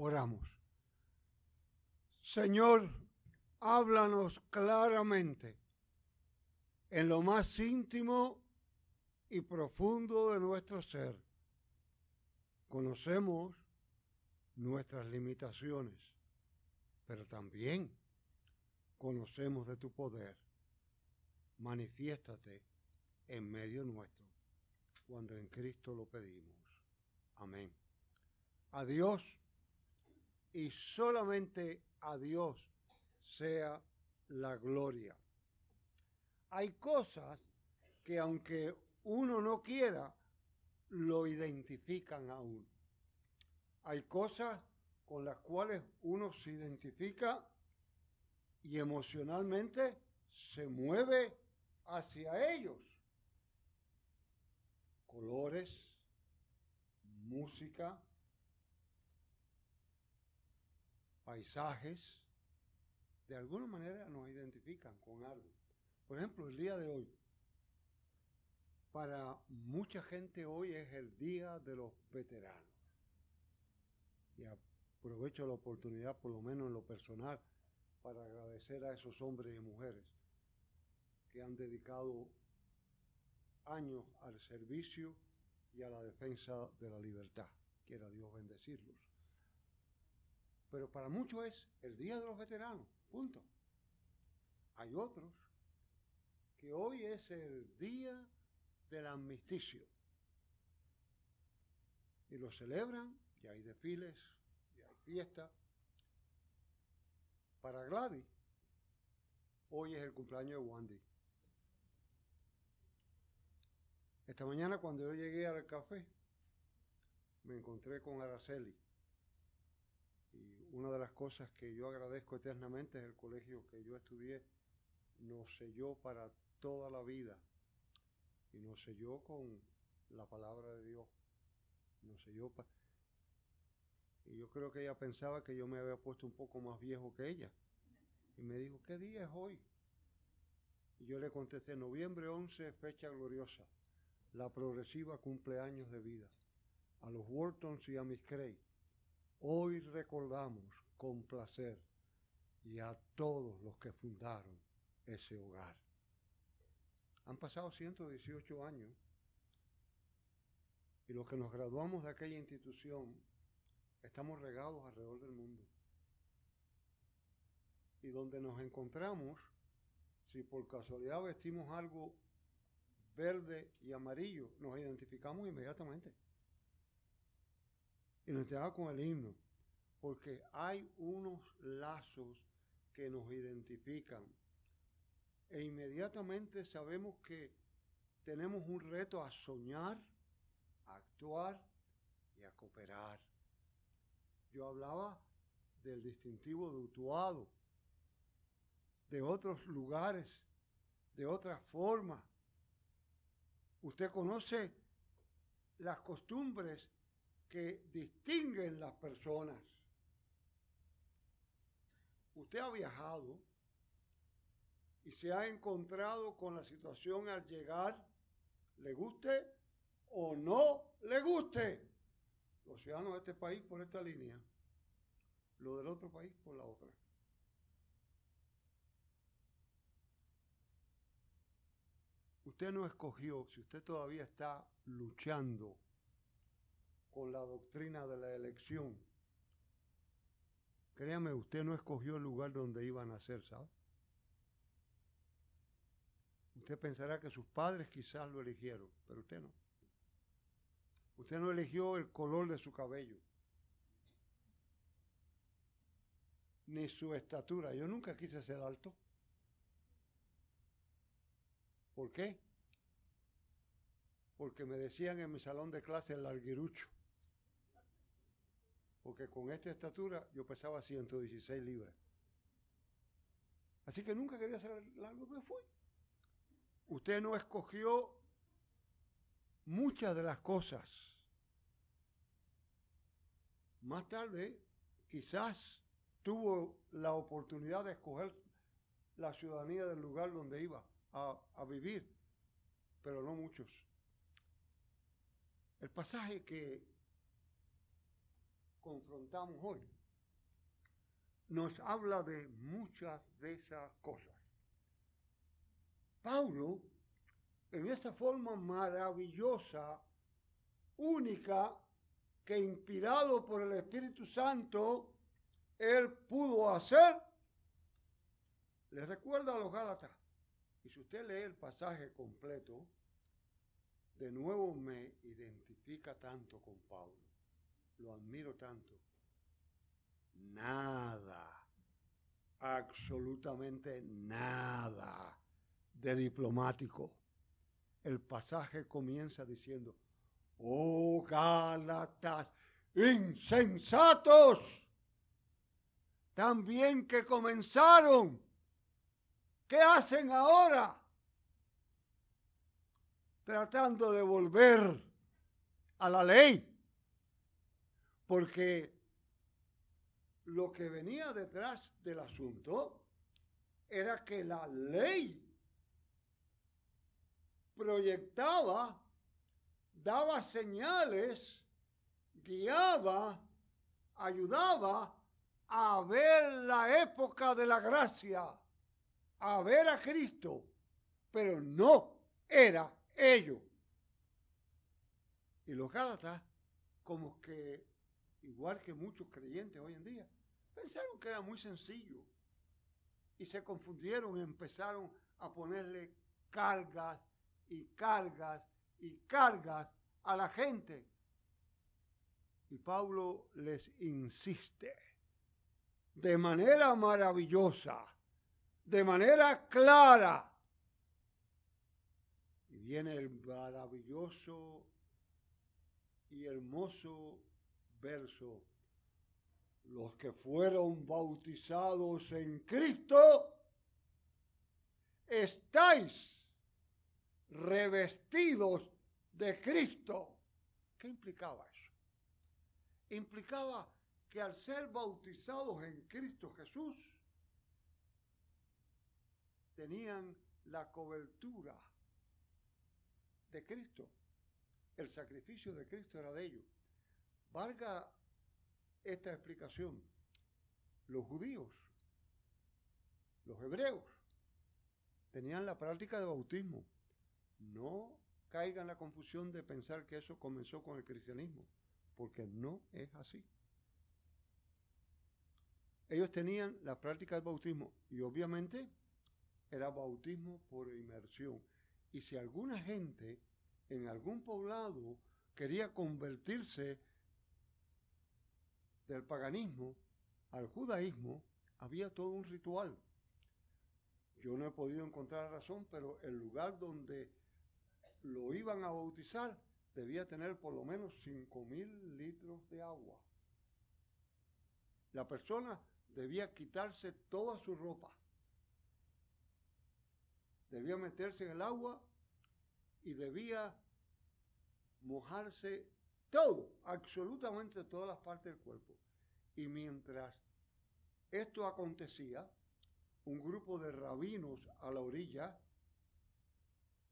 Oramos. Señor, háblanos claramente en lo más íntimo y profundo de nuestro ser. Conocemos nuestras limitaciones, pero también conocemos de tu poder. Manifiéstate en medio nuestro cuando en Cristo lo pedimos. Amén. A Dios y solamente a Dios sea la gloria. Hay cosas que aunque uno no quiera, lo identifican a uno. Hay cosas con las cuales uno se identifica y emocionalmente se mueve hacia ellos. Colores, música, paisajes, de alguna manera nos identifican con algo. Por ejemplo, el día de hoy. Para mucha gente hoy es el día de los veteranos. Y aprovecho la oportunidad, por lo menos en lo personal, para agradecer a esos hombres y mujeres que han dedicado años al servicio y a la defensa de la libertad. Quiera Dios bendecirlos. Pero para muchos es el Día de los Veteranos, punto. Hay otros que hoy es el Día del Amnisticio. Y lo celebran, y hay desfiles, y hay fiestas. Para Gladys, hoy es el cumpleaños de Wandy. Esta mañana cuando yo llegué al café, me encontré con Araceli una de las cosas que yo agradezco eternamente es el colegio que yo estudié, nos selló para toda la vida. Y nos selló con la palabra de Dios. Nos selló para... Y yo creo que ella pensaba que yo me había puesto un poco más viejo que ella. Y me dijo, ¿qué día es hoy? Y yo le contesté, noviembre 11, fecha gloriosa. La progresiva cumpleaños de vida. A los Whartons y a Miss Cray Hoy recordamos con placer y a todos los que fundaron ese hogar. Han pasado 118 años y los que nos graduamos de aquella institución estamos regados alrededor del mundo. Y donde nos encontramos, si por casualidad vestimos algo verde y amarillo, nos identificamos inmediatamente y nos entregamos con el himno, porque hay unos lazos que nos identifican e inmediatamente sabemos que tenemos un reto a soñar, a actuar y a cooperar. Yo hablaba del distintivo de Utuado, de otros lugares, de otras formas. Usted conoce las costumbres que distinguen las personas. Usted ha viajado y se ha encontrado con la situación al llegar, le guste o no le guste. Los ciudadanos de este país por esta línea, lo del otro país por la otra. Usted no escogió, si usted todavía está luchando con la doctrina de la elección. Créame, usted no escogió el lugar donde iba a nacer, ¿sabe? Usted pensará que sus padres quizás lo eligieron, pero usted no. Usted no eligió el color de su cabello, ni su estatura. Yo nunca quise ser alto. ¿Por qué? Porque me decían en mi salón de clase el larguirucho porque con esta estatura yo pesaba 116 libras. Así que nunca quería ser largo, me fui. Usted no escogió muchas de las cosas. Más tarde, quizás tuvo la oportunidad de escoger la ciudadanía del lugar donde iba a vivir, pero no muchos. El pasaje que confrontamos hoy, nos habla de muchas de esas cosas. Pablo, en esa forma maravillosa, única, que inspirado por el Espíritu Santo, él pudo hacer, le recuerda a los Gálatas. Y si usted lee el pasaje completo, de nuevo me identifica tanto con Pablo. Lo admiro tanto. Nada, absolutamente nada de diplomático. El pasaje comienza diciendo, oh Gálatas, insensatos, también que comenzaron, ¿qué hacen ahora? Tratando de volver a la ley, porque lo que venía detrás del asunto era que la ley proyectaba, daba señales, guiaba, ayudaba a ver la época de la gracia, a ver a Cristo, pero no era ello. Y los Gálatas, como que, igual que muchos creyentes hoy en día, pensaron que era muy sencillo y se confundieron y empezaron a ponerle cargas y cargas y cargas a la gente. Y Pablo les insiste de manera maravillosa, de manera clara. Y viene el maravilloso y hermoso verso. Los que fueron bautizados en Cristo, estáis revestidos de Cristo. ¿Qué implicaba eso? Implicaba que al ser bautizados en Cristo Jesús, tenían la cobertura de Cristo. El sacrificio de Cristo era de ellos. Valga esta explicación. Los judíos, los hebreos, tenían la práctica de bautismo. No caiga en la confusión de pensar que eso comenzó con el cristianismo, porque no es así. Ellos tenían la práctica del bautismo y obviamente era bautismo por inmersión. Y si alguna gente en algún poblado quería convertirse del paganismo al judaísmo, había todo un ritual. Yo no he podido encontrar razón, pero el lugar donde lo iban a bautizar, debía tener por lo menos cinco mil litros de agua. La persona debía quitarse toda su ropa. Debía meterse en el agua y debía mojarse todo, absolutamente todas las partes del cuerpo. Y mientras esto acontecía, un grupo de rabinos a la orilla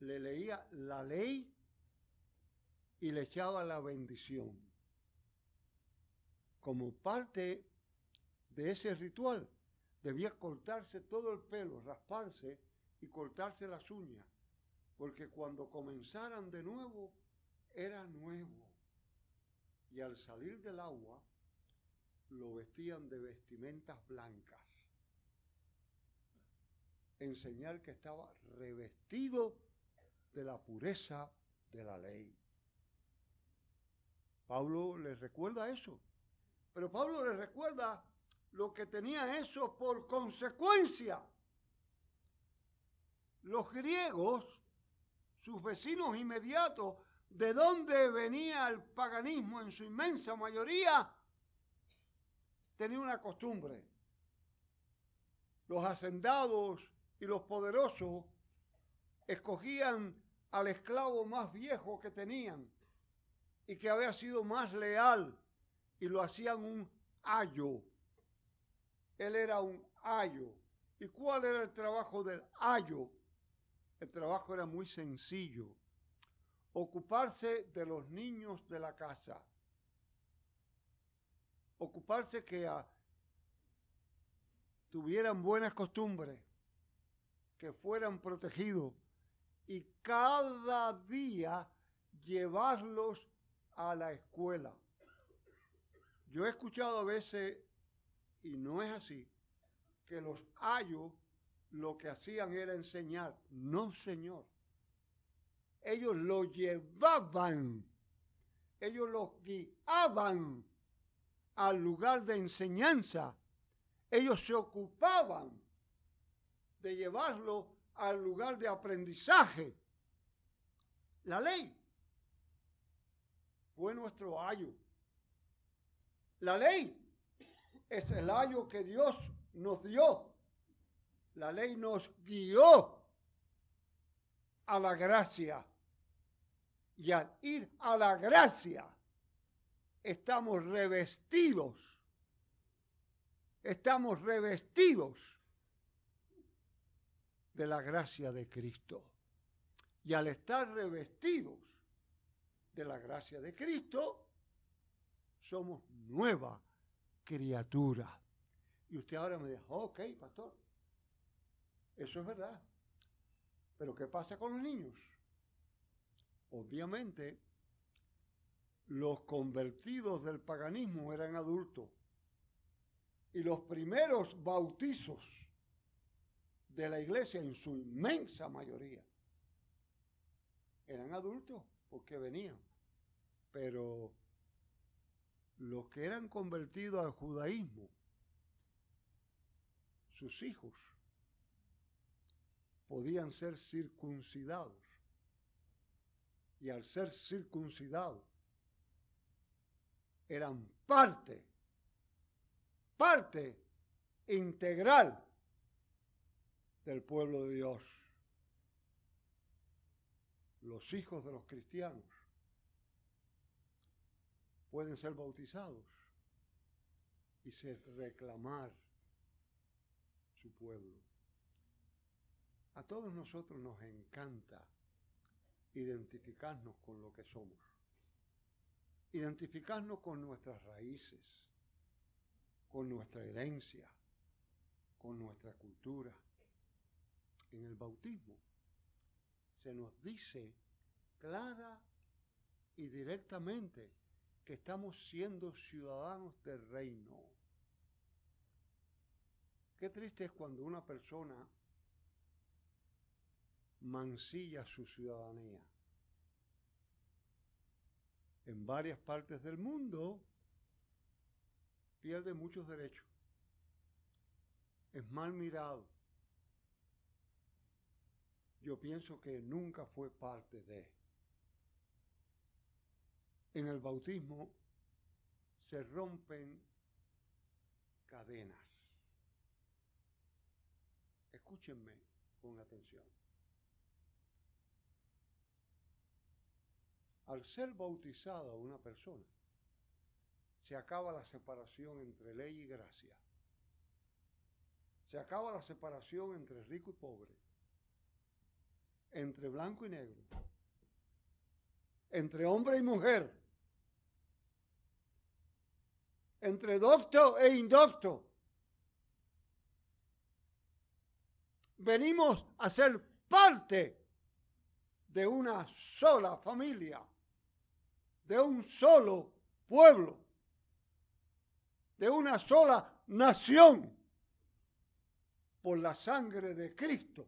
le leía la ley y le echaba la bendición. Como parte de ese ritual, debía cortarse todo el pelo, rasparse y cortarse las uñas, porque cuando comenzaran de nuevo, era nuevo. Y al salir del agua, lo vestían de vestimentas blancas, enseñar que estaba revestido de la pureza de la ley. Pablo les recuerda eso. Pero Pablo les recuerda lo que tenía eso por consecuencia. Los griegos, sus vecinos inmediatos, de donde venía el paganismo en su inmensa mayoría, tenían una costumbre. Los hacendados y los poderosos escogían al esclavo más viejo que tenían y que había sido más leal y lo hacían un ayo. Él era un ayo. ¿Y cuál era el trabajo del ayo? El trabajo era muy sencillo. Ocuparse de los niños de la casa. ocuparse que tuvieran buenas costumbres, que fueran protegidos y cada día llevarlos a la escuela. Yo he escuchado a veces, y no es así, que los ayos lo que hacían era enseñar. No, señor. Ellos lo llevaban, ellos los guiaban al lugar de enseñanza. Ellos se ocupaban de llevarlo al lugar de aprendizaje. La ley fue nuestro ayo. La ley es el ayo que Dios nos dio. La ley nos guió a la gracia. Y al ir a la gracia, estamos revestidos. Estamos revestidos de la gracia de Cristo. Y al estar revestidos de la gracia de Cristo, somos nueva criatura. Y usted ahora me dice, ok, pastor, eso es verdad. Pero ¿qué pasa con los niños? Obviamente, los convertidos del paganismo eran adultos. Y los primeros bautizos de la iglesia, en su inmensa mayoría, eran adultos porque venían. Pero los que eran convertidos al judaísmo, sus hijos, podían ser circuncidados. Y al ser circuncidados, eran parte, parte integral del pueblo de Dios. Los hijos de los cristianos pueden ser bautizados y ser reclamar su pueblo. A todos nosotros nos encanta identificarnos con lo que somos, identificarnos con nuestras raíces, con nuestra herencia, con nuestra cultura. En el bautismo se nos dice clara y directamente que estamos siendo ciudadanos del reino. Qué triste es cuando una persona mancilla su ciudadanía. En varias partes del mundo pierde muchos derechos. Es mal mirado. Yo pienso que nunca fue parte de en el bautismo se rompen cadenas. Escúchenme con atención. Al ser bautizada una persona, se acaba la separación entre ley y gracia. Se acaba la separación entre rico y pobre, entre blanco y negro, entre hombre y mujer entre docto e indocto. Venimos a ser parte de una sola familia, de un solo pueblo, de una sola nación, por la sangre de Cristo.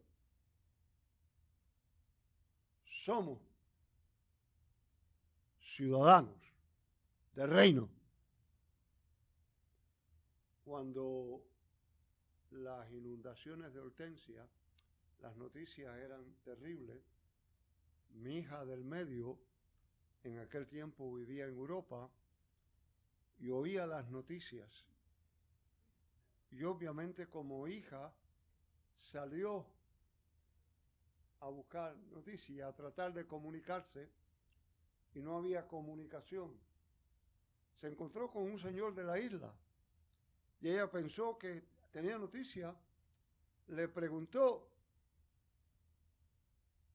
Somos ciudadanos del reino cuando las inundaciones de Hortensia, las noticias eran terribles. Mi hija del medio en aquel tiempo vivía en Europa y oía las noticias. Y obviamente como hija salió a buscar noticias, a tratar de comunicarse y no había comunicación. Se encontró con un señor de la isla y ella pensó que tenía noticia, le preguntó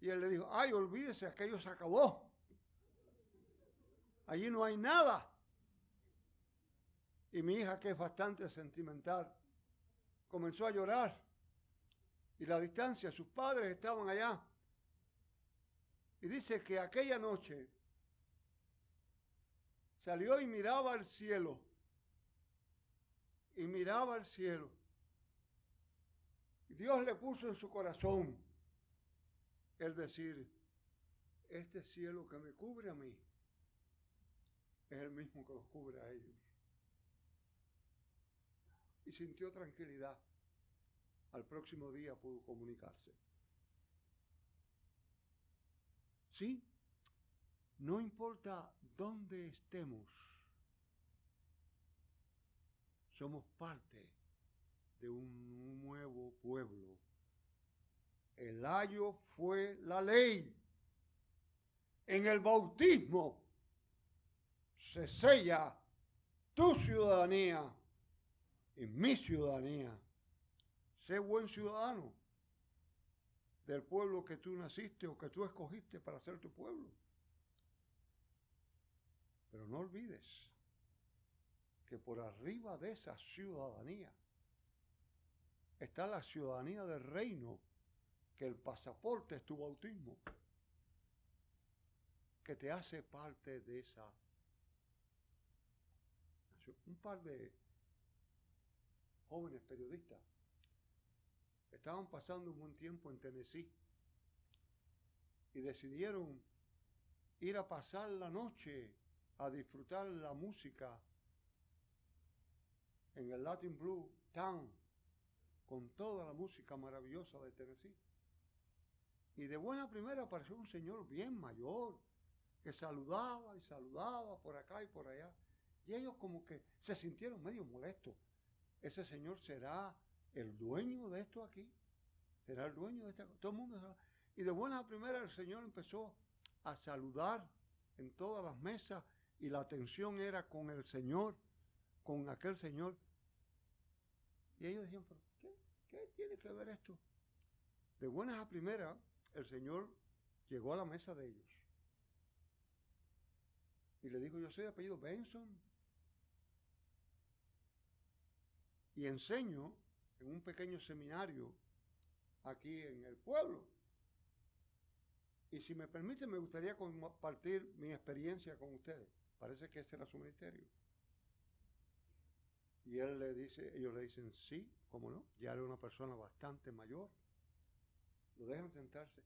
y él le dijo, ay, olvídese, aquello se acabó. Allí no hay nada. Y mi hija, que es bastante sentimental, comenzó a llorar. Y la distancia, sus padres estaban allá. Y dice que aquella noche salió y miraba al cielo. Y miraba al cielo. Y Dios le puso en su corazón el decir, este cielo que me cubre a mí es el mismo que los cubre a ellos. Y sintió tranquilidad. Al próximo día pudo comunicarse. ¿Sí? No importa dónde estemos, somos parte de un nuevo pueblo. El ayo fue la ley. En el bautismo se sella tu ciudadanía y mi ciudadanía. Sé buen ciudadano del pueblo que tú naciste o que tú escogiste para ser tu pueblo. Pero no olvides que por arriba de esa ciudadanía está la ciudadanía del reino, que el pasaporte es tu bautismo, que te hace parte de esa. Un par de jóvenes periodistas estaban pasando un buen tiempo en Tennessee y decidieron ir a pasar la noche a disfrutar la música en el Latin Blue Town con toda la música maravillosa de Tennessee. Y de buena primera apareció un señor bien mayor que saludaba y saludaba por acá y por allá. Y ellos como que se sintieron medio molestos. Ese señor será el dueño de esto aquí. Será el dueño de esta Todo el mundo. Y de buena primera el Señor empezó a saludar en todas las mesas y la atención era con el Señor, con aquel Señor. Y ellos decían, ¿qué, ¿qué tiene que ver esto? De buenas a primeras, el Señor llegó a la mesa de ellos. Y le dijo, yo soy de apellido Benson. Y enseño en un pequeño seminario aquí en el pueblo. Y si me permite, me gustaría compartir mi experiencia con ustedes. Parece que ese era su ministerio. Y él le dice, ellos le dicen, sí, cómo no, ya era una persona bastante mayor. Lo dejan sentarse.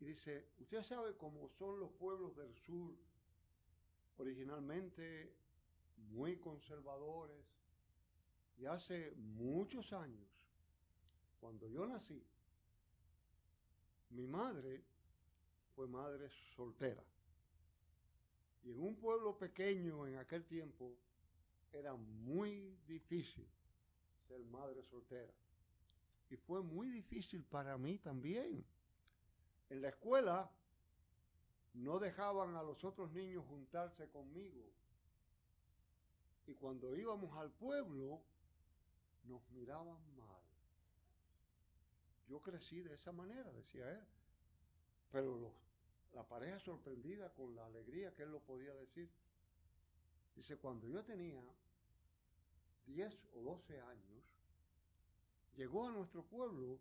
Y dice, usted sabe cómo son los pueblos del sur, originalmente muy conservadores. Y hace muchos años, cuando yo nací, mi madre fue madre soltera. Y en un pueblo pequeño en aquel tiempo era muy difícil ser madre soltera. Y fue muy difícil para mí también. En la escuela no dejaban a los otros niños juntarse conmigo. Y cuando íbamos al pueblo, nos miraban mal. Yo crecí de esa manera, decía él. Pero la pareja sorprendida con la alegría que él lo podía decir. Dice, cuando yo tenía 10 o 12 años, llegó a nuestro pueblo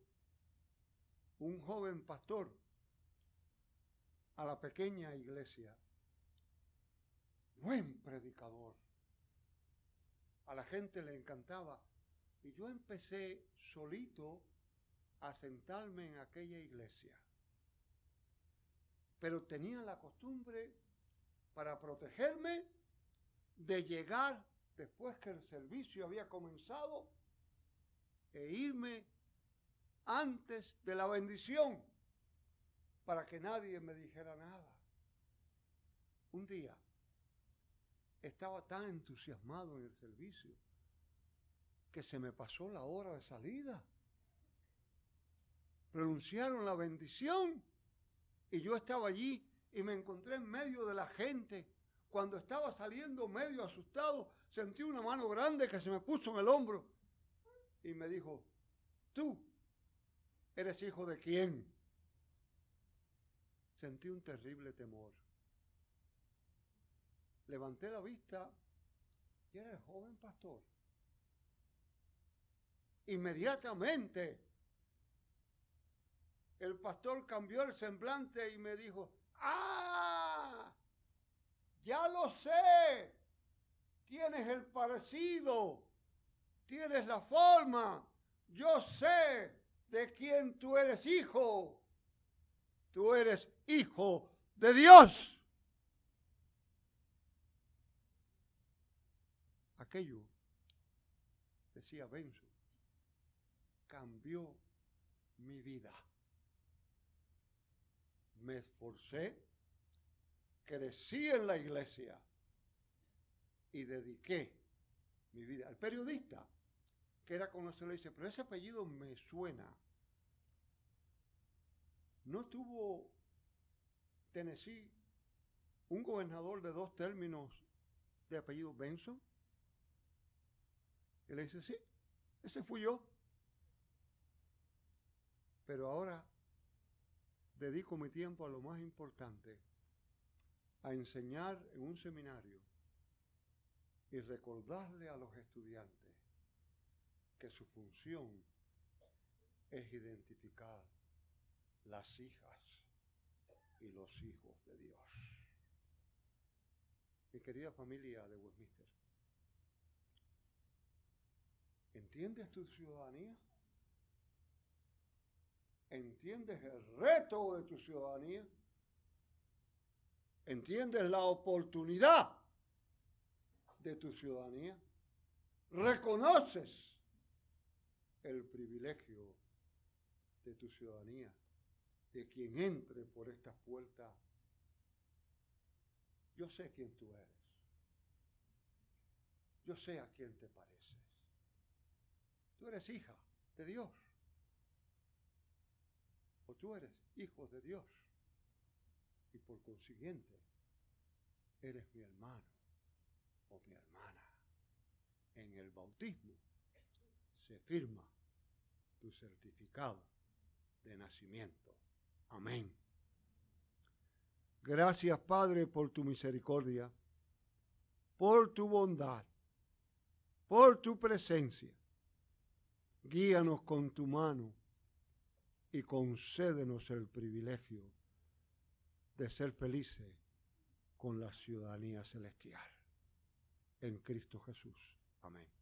un joven pastor a la pequeña iglesia, buen predicador. A la gente le encantaba. Y yo empecé solito a sentarme en aquella iglesia. Pero tenía la costumbre para protegerme de llegar después que el servicio había comenzado e irme antes de la bendición para que nadie me dijera nada. Un día estaba tan entusiasmado en el servicio que se me pasó la hora de salida pronunciaron la bendición y yo estaba allí y me encontré en medio de la gente. Cuando estaba saliendo medio asustado, sentí una mano grande que se me puso en el hombro y me dijo, tú eres hijo de quién. Sentí un terrible temor. Levanté la vista Y era el joven pastor. Inmediatamente el pastor cambió el semblante y me dijo, ¡ah! Ya lo sé. Tienes el parecido. Tienes la forma. Yo sé de quién tú eres hijo. Tú eres hijo de Dios. Aquello, decía Benzo, cambió mi vida. Me esforcé, crecí en la iglesia y dediqué mi vida. El periodista, que era conocido, le dice, pero ese apellido me suena. ¿No tuvo Tennessee un gobernador de dos términos de apellido Benson? Y le dice, sí, ese fui yo. Pero ahora dedico mi tiempo a lo más importante, a enseñar en un seminario y recordarle a los estudiantes que su función es identificar las hijas y los hijos de Dios. Mi querida familia de Westminster, ¿entiendes tu ciudadanía? ¿Entiendes el reto de tu ciudadanía? ¿Entiendes la oportunidad de tu ciudadanía? ¿Reconoces el privilegio de tu ciudadanía? De quien entre por estas puertas. Yo sé quién tú eres. Yo sé a quién te pareces. Tú eres hija de Dios tú eres hijo de Dios y por consiguiente eres mi hermano o mi hermana. En el bautismo se firma tu certificado de nacimiento. Amén. Gracias Padre por tu misericordia, por tu bondad, por tu presencia. Guíanos con tu mano y concédenos el privilegio de ser felices con la ciudadanía celestial. En Cristo Jesús. Amén.